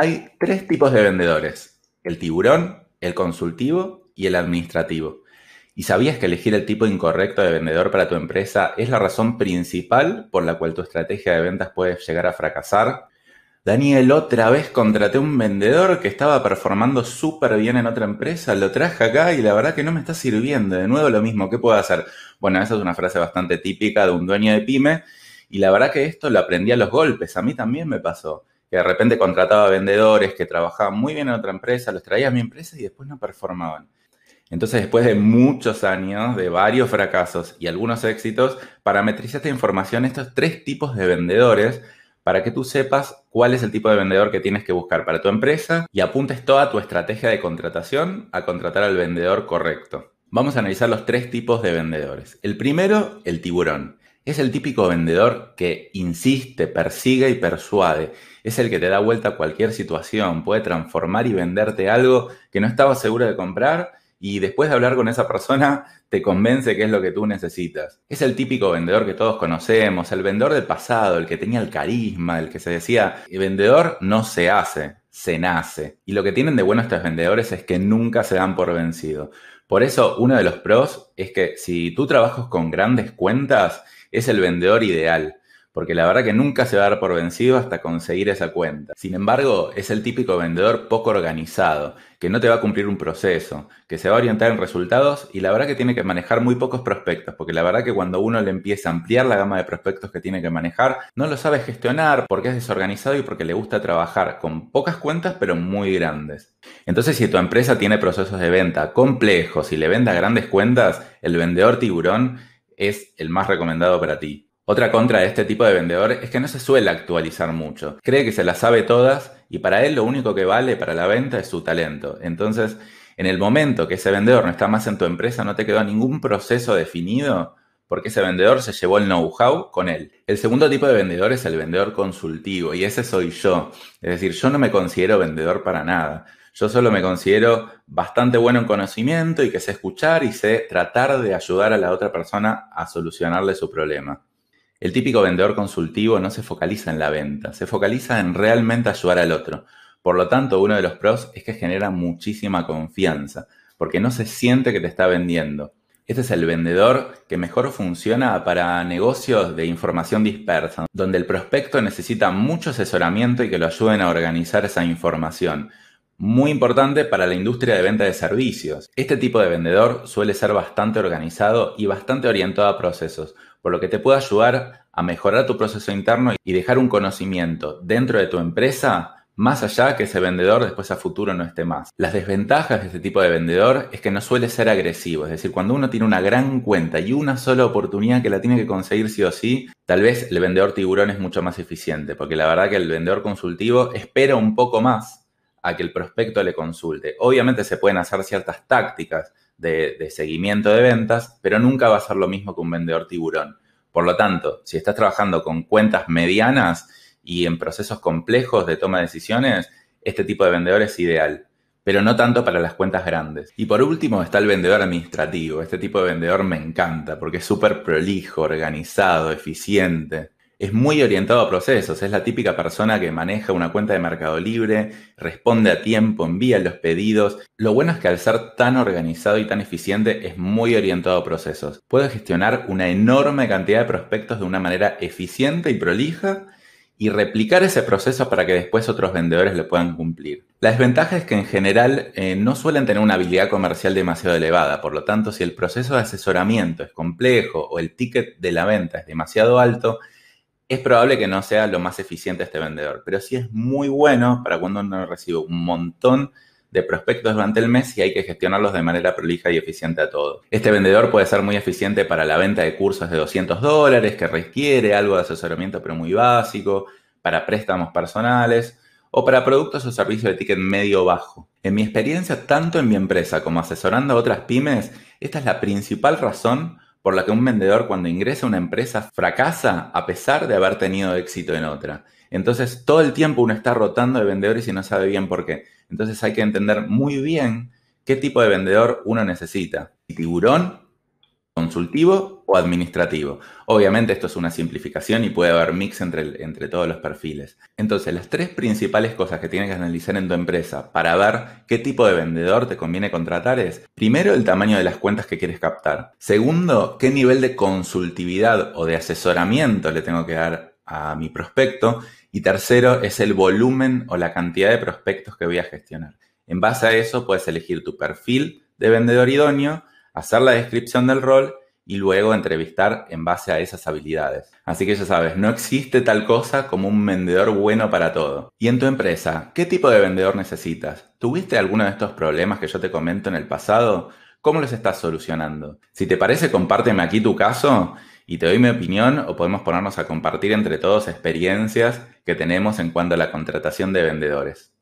Hay tres tipos de vendedores, el tiburón, el consultivo y el administrativo. ¿Y sabías que elegir el tipo incorrecto de vendedor para tu empresa es la razón principal por la cual tu estrategia de ventas puede llegar a fracasar? Daniel, otra vez contraté un vendedor que estaba performando súper bien en otra empresa, lo traje acá y la verdad que no me está sirviendo. De nuevo lo mismo, ¿qué puedo hacer? Bueno, esa es una frase bastante típica de un dueño de pyme y la verdad que esto lo aprendí a los golpes, a mí también me pasó que de repente contrataba vendedores que trabajaban muy bien en otra empresa, los traía a mi empresa y después no performaban. Entonces, después de muchos años, de varios fracasos y algunos éxitos, parametricé esta información, estos tres tipos de vendedores, para que tú sepas cuál es el tipo de vendedor que tienes que buscar para tu empresa y apuntes toda tu estrategia de contratación a contratar al vendedor correcto. Vamos a analizar los tres tipos de vendedores. El primero, el tiburón. Es el típico vendedor que insiste, persigue y persuade. Es el que te da vuelta a cualquier situación, puede transformar y venderte algo que no estabas seguro de comprar y después de hablar con esa persona te convence que es lo que tú necesitas. Es el típico vendedor que todos conocemos, el vendedor del pasado, el que tenía el carisma, el que se decía, el vendedor no se hace, se nace. Y lo que tienen de bueno estos vendedores es que nunca se dan por vencido. Por eso uno de los pros es que si tú trabajas con grandes cuentas, es el vendedor ideal, porque la verdad que nunca se va a dar por vencido hasta conseguir esa cuenta. Sin embargo, es el típico vendedor poco organizado, que no te va a cumplir un proceso, que se va a orientar en resultados y la verdad que tiene que manejar muy pocos prospectos, porque la verdad que cuando uno le empieza a ampliar la gama de prospectos que tiene que manejar, no lo sabe gestionar porque es desorganizado y porque le gusta trabajar con pocas cuentas pero muy grandes. Entonces, si tu empresa tiene procesos de venta complejos y le venda grandes cuentas, el vendedor tiburón es el más recomendado para ti. Otra contra de este tipo de vendedor es que no se suele actualizar mucho. Cree que se las sabe todas y para él lo único que vale para la venta es su talento. Entonces, en el momento que ese vendedor no está más en tu empresa, no te quedó ningún proceso definido porque ese vendedor se llevó el know-how con él. El segundo tipo de vendedor es el vendedor consultivo y ese soy yo. Es decir, yo no me considero vendedor para nada. Yo solo me considero bastante bueno en conocimiento y que sé escuchar y sé tratar de ayudar a la otra persona a solucionarle su problema. El típico vendedor consultivo no se focaliza en la venta, se focaliza en realmente ayudar al otro. Por lo tanto, uno de los pros es que genera muchísima confianza, porque no se siente que te está vendiendo. Este es el vendedor que mejor funciona para negocios de información dispersa, donde el prospecto necesita mucho asesoramiento y que lo ayuden a organizar esa información muy importante para la industria de venta de servicios. Este tipo de vendedor suele ser bastante organizado y bastante orientado a procesos, por lo que te puede ayudar a mejorar tu proceso interno y dejar un conocimiento dentro de tu empresa más allá que ese vendedor después a futuro no esté más. Las desventajas de este tipo de vendedor es que no suele ser agresivo, es decir, cuando uno tiene una gran cuenta y una sola oportunidad que la tiene que conseguir sí o sí, tal vez el vendedor tiburón es mucho más eficiente, porque la verdad que el vendedor consultivo espera un poco más a que el prospecto le consulte. Obviamente se pueden hacer ciertas tácticas de, seguimiento de ventas, pero nunca va a ser lo mismo que un vendedor tiburón. Por lo tanto, si estás trabajando con cuentas medianas y en procesos complejos de toma de decisiones, este tipo de vendedor es ideal, pero no tanto para las cuentas grandes. Y por último está el vendedor administrativo. Este tipo de vendedor me encanta porque es súper prolijo, organizado, eficiente es muy orientado a procesos, es la típica persona que maneja una cuenta de Mercado Libre, responde a tiempo, envía los pedidos. Lo bueno es que al ser tan organizado y tan eficiente es muy orientado a procesos. Puede gestionar una enorme cantidad de prospectos de una manera eficiente y prolija y replicar ese proceso para que después otros vendedores lo puedan cumplir. La desventaja es que en general eh, no suelen tener una habilidad comercial demasiado elevada, por lo tanto si el proceso de asesoramiento es complejo o el ticket de la venta es demasiado alto, es probable que no sea lo más eficiente este vendedor, pero sí es muy bueno para cuando uno recibe un montón de prospectos durante el mes y hay que gestionarlos de manera prolija y eficiente a todos. Este vendedor puede ser muy eficiente para la venta de cursos de 200 dólares que requiere algo de asesoramiento pero muy básico, para préstamos personales o para productos o servicios de ticket medio bajo. En mi experiencia, tanto en mi empresa como asesorando a otras pymes, esta es la principal razón por la que un vendedor cuando ingresa a una empresa fracasa a pesar de haber tenido éxito en otra. Entonces todo el tiempo uno está rotando de vendedores y no sabe bien por qué. Entonces hay que entender muy bien qué tipo de vendedor uno necesita. Tiburón consultivo o administrativo. Obviamente esto es una simplificación y puede haber mix entre, entre todos los perfiles. Entonces, las tres principales cosas que tienes que analizar en tu empresa para ver qué tipo de vendedor te conviene contratar es, primero, el tamaño de las cuentas que quieres captar. Segundo, qué nivel de consultividad o de asesoramiento le tengo que dar a mi prospecto. Y tercero, es el volumen o la cantidad de prospectos que voy a gestionar. En base a eso, puedes elegir tu perfil de vendedor idóneo hacer la descripción del rol y luego entrevistar en base a esas habilidades. Así que ya sabes, no existe tal cosa como un vendedor bueno para todo. Y en tu empresa, ¿qué tipo de vendedor necesitas? ¿Tuviste alguno de estos problemas que yo te comento en el pasado? ¿Cómo los estás solucionando? Si te parece, compárteme aquí tu caso y te doy mi opinión o podemos ponernos a compartir entre todos experiencias que tenemos en cuanto a la contratación de vendedores.